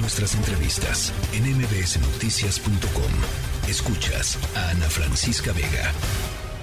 Nuestras entrevistas en mbsnoticias.com. Escuchas a Ana Francisca Vega.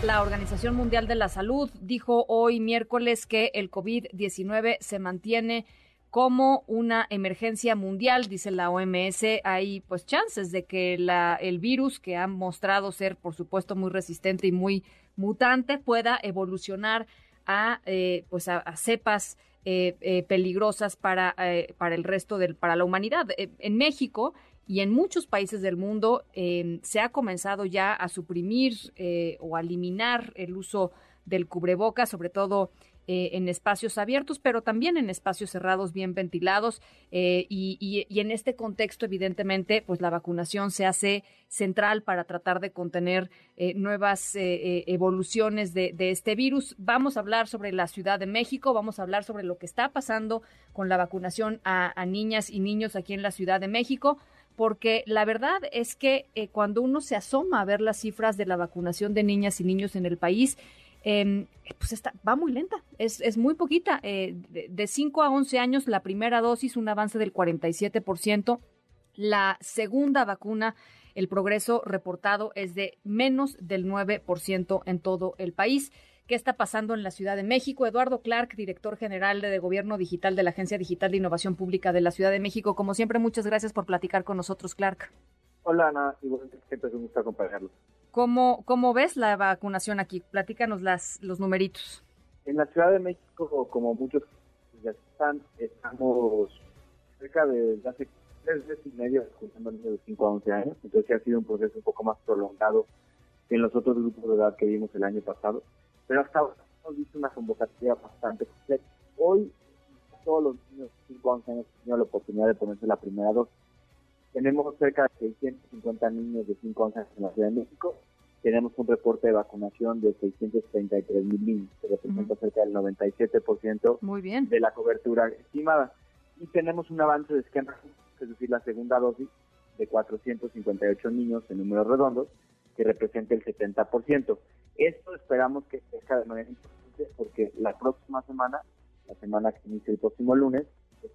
La Organización Mundial de la Salud dijo hoy miércoles que el COVID-19 se mantiene como una emergencia mundial, dice la OMS, hay pues chances de que la, el virus, que ha mostrado ser por supuesto muy resistente y muy mutante, pueda evolucionar a eh, pues a, cepas eh, eh, peligrosas para, para el resto del para la humanidad. en México y en muchos países del mundo em, se ha comenzado ya a suprimir o a eliminar el uso del cubreboca, sobre todo eh, en espacios abiertos, pero también en espacios cerrados bien ventilados. Eh, y, en este contexto, evidentemente, pues la vacunación se hace central para tratar de contener eh, nuevas evoluciones de, este virus. Vamos a hablar sobre la Ciudad de México, vamos a hablar sobre lo que está pasando con la vacunación a, niñas y niños aquí en la Ciudad de México porque la verdad es que cuando uno se asoma a ver las cifras de la vacunación de niñas y niños en el país, Em, pues está, va muy lenta, es, es muy poquita. Eh, de, 5 a 11 años, la primera dosis, un avance del 47%. La segunda vacuna, el progreso reportado es de menos del 9% en todo el país. ¿Qué está pasando en la Ciudad de México? Eduardo Clark, director general de Gobierno Digital de la Agencia Digital de Innovación Pública de la Ciudad de México. Como siempre, muchas gracias por platicar con nosotros, Clark. Hola, Ana. Igualmente, siempre es un gusto acompañarlos. ¿Cómo, ¿Cómo ves la vacunación aquí? Platícanos las, los numeritos. En la Ciudad de México, como muchos ya están, estamos cerca de hace tres meses y medio vacunando niños de 5 a 11 años, entonces ha sido un proceso un poco más prolongado que en los otros grupos de edad que vimos el año pasado, pero hasta ahora hemos visto una convocatoria bastante completa. Hoy todos los niños de 5 a 11 años han tenido la oportunidad de ponerse la primera dosis. Tenemos cerca de 650 niños de 5 años en la Ciudad de México. Tenemos un reporte de vacunación de 633 mil niños, que representa cerca del 97% Muy bien. de la cobertura estimada. Y tenemos un avance de esquema, es decir, la segunda dosis de 458 niños en números redondos, que representa el 70%. Esto esperamos que crezca de manera importante porque la próxima semana, la semana que inicia el próximo lunes,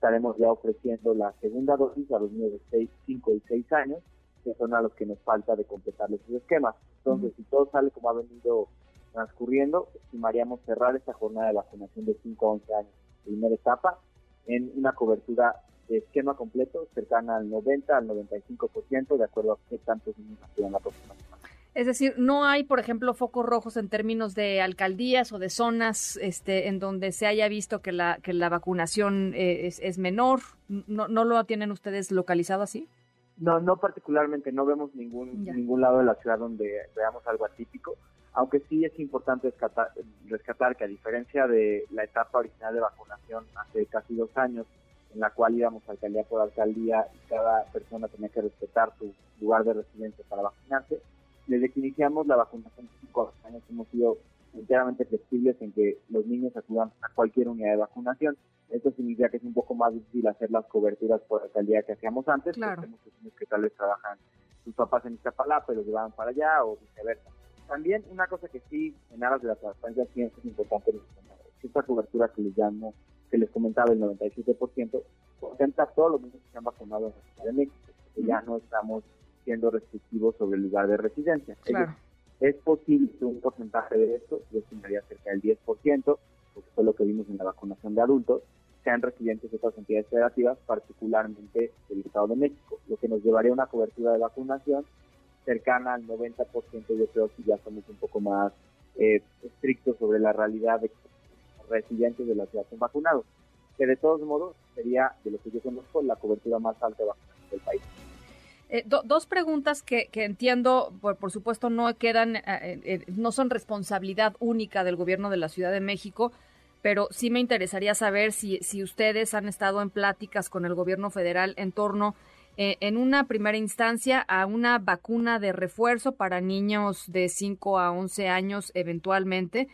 estaremos ya ofreciendo la segunda dosis a los niños de 6, 5 y 6 años, que son a los que nos falta de completarles sus esquemas. Entonces, si todo sale como ha venido transcurriendo, estimaríamos cerrar esta jornada de vacunación de 5 a 11 años, primera etapa, en una cobertura de esquema completo cercana al 90 al 95%, de acuerdo a qué tantos niños en la próxima semana. Es decir, no hay, por ejemplo, focos rojos en términos de alcaldías o de zonas este, en donde se haya visto que la, que la vacunación eh, es, menor. ¿No, ¿No lo tienen ustedes localizado así? No, no particularmente. No vemos ningún, ningún lado de la ciudad donde veamos algo atípico. Aunque sí es importante rescatar, rescatar que a diferencia de la etapa original de vacunación hace casi dos años, en la cual íbamos alcaldía por alcaldía y cada persona tenía que respetar su lugar de residencia para vacunarse, desde que iniciamos la vacunación de cinco años hemos sido enteramente flexibles en que los niños acudan a cualquier unidad de vacunación. Esto significa que es un poco más difícil hacer las coberturas por alcaldía que hacíamos antes, claro. porque muchos niños que tal vez trabajan sus papás en Iztapalapa, pero los llevaban para allá o viceversa. También una cosa que sí, en aras de la transparencia, sí es importante que esta cobertura que les llamo, que les comentaba, el 97%, contenta a todos los niños que se han vacunado en la Ciudad de México, que ya no estamos siendo restrictivo sobre el lugar de residencia. Es, posible que un porcentaje de esto, yo estimaría cerca del 10%, porque fue lo que vimos en la vacunación de adultos, sean residentes de otras entidades federativas, particularmente del Estado de México, lo que nos llevaría a una cobertura de vacunación cercana al 90%, yo creo que ya somos un poco más eh, estrictos sobre la realidad de que residentes de la ciudad son vacunados, que de todos modos sería, de lo que yo conozco, la cobertura más alta de vacunación del país. Eh, dos preguntas que, entiendo, por, supuesto, no quedan, eh, eh, no son responsabilidad única del gobierno de la Ciudad de México, pero sí me interesaría saber si, si ustedes han estado en pláticas con el gobierno federal en torno, en una primera instancia, a una vacuna de refuerzo para niños de 5 a 11 años eventualmente.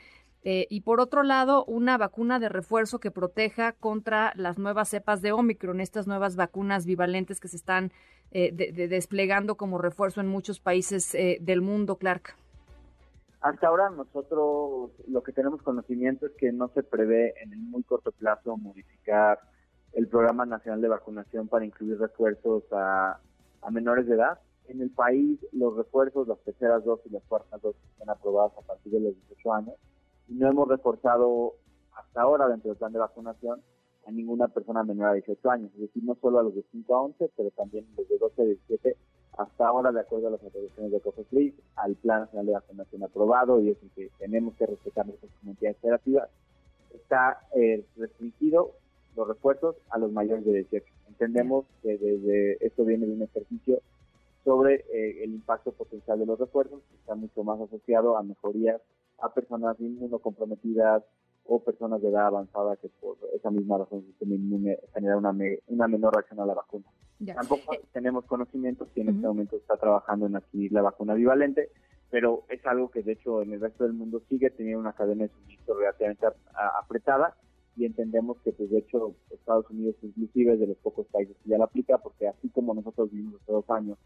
Y por otro lado, una vacuna de refuerzo que proteja contra las nuevas cepas de Omicron, estas nuevas vacunas bivalentes que se están eh, de, desplegando como refuerzo en muchos países eh, del mundo, Clark? Hasta ahora nosotros lo que tenemos conocimiento es que no se prevé en el muy corto plazo modificar el Programa Nacional de Vacunación para incluir refuerzos a, menores de edad. En el país, los refuerzos, las terceras dosis y las cuartas dosis están aprobadas a partir de los 18 años no hemos reforzado hasta ahora dentro del plan de vacunación a ninguna persona menor a 18 años, es decir, no solo a los de 5 a 11, pero también los de 12 a 17 hasta ahora, de acuerdo a las autorizaciones de COFEPRIS, al Plan Nacional de Vacunación aprobado y es que tenemos que respetar nuestras comunidades operativas, está eh, restringido los refuerzos a los mayores de 18. Entendemos que desde esto viene de un ejercicio sobre eh, el impacto potencial de los refuerzos, que está mucho más asociado a mejorías a personas inmunocomprometidas o personas de edad avanzada que por esa misma razón el sistema inmune genera una, una menor reacción a la vacuna. Tampoco eh, tenemos conocimiento si en este momento está trabajando en adquirir la vacuna bivalente, pero es algo que de hecho en el resto del mundo sigue teniendo una cadena de suministro relativamente apretada y entendemos que pues de hecho Estados Unidos inclusive es de los pocos países que ya la aplica porque así como nosotros vivimos hace dos años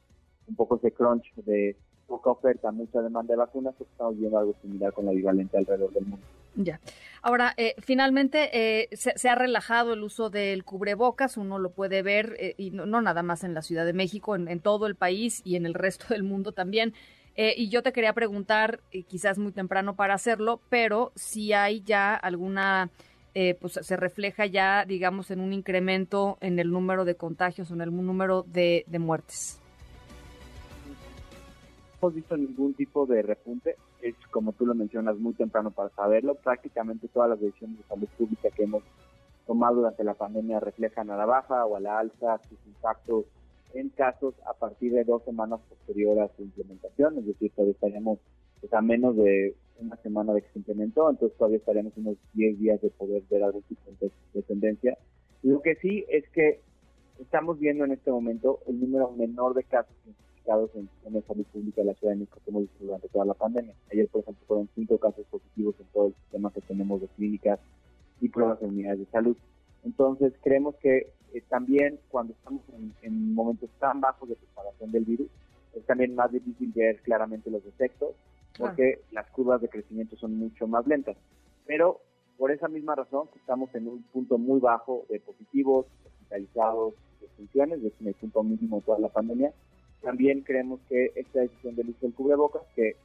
un poco ese crunch de poca oferta, mucha demanda de vacunas, pues estamos viendo algo similar con la bivalente alrededor del mundo. Ya. Ahora, eh, finalmente eh, se, ha relajado el uso del cubrebocas, uno lo puede ver, eh, y no, nada más en la Ciudad de México, en, todo el país y en el resto del mundo también. y yo te quería preguntar, quizás muy temprano para hacerlo, pero si hay ya alguna eh, pues se refleja ya, digamos, en un incremento en el número de contagios o en el número de, muertes. Hemos visto ningún tipo de repunte, es como tú lo mencionas, muy temprano para saberlo. Prácticamente todas las decisiones de salud pública que hemos tomado durante la pandemia reflejan a la baja o a la alza sus impactos en casos a partir de dos semanas posterior a su implementación, es decir, todavía estaríamos pues, a menos de una semana de que se implementó, entonces todavía estaríamos unos 10 días de poder ver algún tipo de, tendencia. Lo que sí es que estamos viendo en este momento el número menor de casos identificados en, la salud pública de la Ciudad de México que hemos visto durante toda la pandemia. Ayer, por ejemplo, fueron cinco casos positivos en todo el sistema que tenemos de clínicas y pruebas de unidades de salud. Entonces, creemos que eh, también cuando estamos en, en, momentos tan bajos de propagación del virus, es también más difícil ver claramente los efectos porque las curvas de crecimiento son mucho más lentas. Pero por esa misma razón estamos en un punto muy bajo de positivos, hospitalizados, de funciones, es el punto mínimo de toda la pandemia. También creemos que esta decisión del uso del cubrebocas, que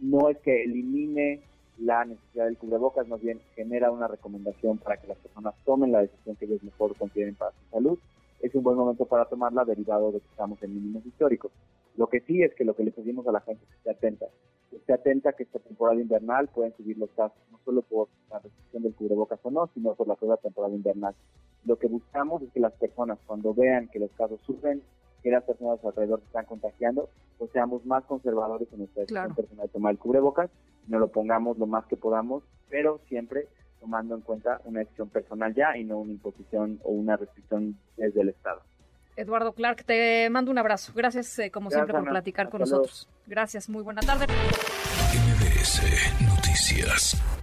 no es que elimine la necesidad del cubrebocas, más bien genera una recomendación para que las personas tomen la decisión que ellos mejor consideren para su salud. Es un buen momento para tomarla derivado de que estamos en mínimos históricos. Lo que sí es que lo que le pedimos a la gente es que esté atenta. Que esté atenta que esta temporada invernal pueden subir los casos, no solo por la restricción del cubrebocas o no, sino por la propia temporada invernal. Lo que buscamos es que las personas, cuando vean que los casos suben, que las personas alrededor se están contagiando, pues seamos más conservadores en nuestra decisión personal de tomar el cubrebocas, no lo pongamos lo más que podamos, pero siempre tomando en cuenta una decisión personal ya y no una imposición o una restricción desde el Estado. Eduardo Clark, te mando un abrazo. Gracias, eh, como siempre, por platicar con nosotros. Gracias, muy buena tarde. MBS Noticias.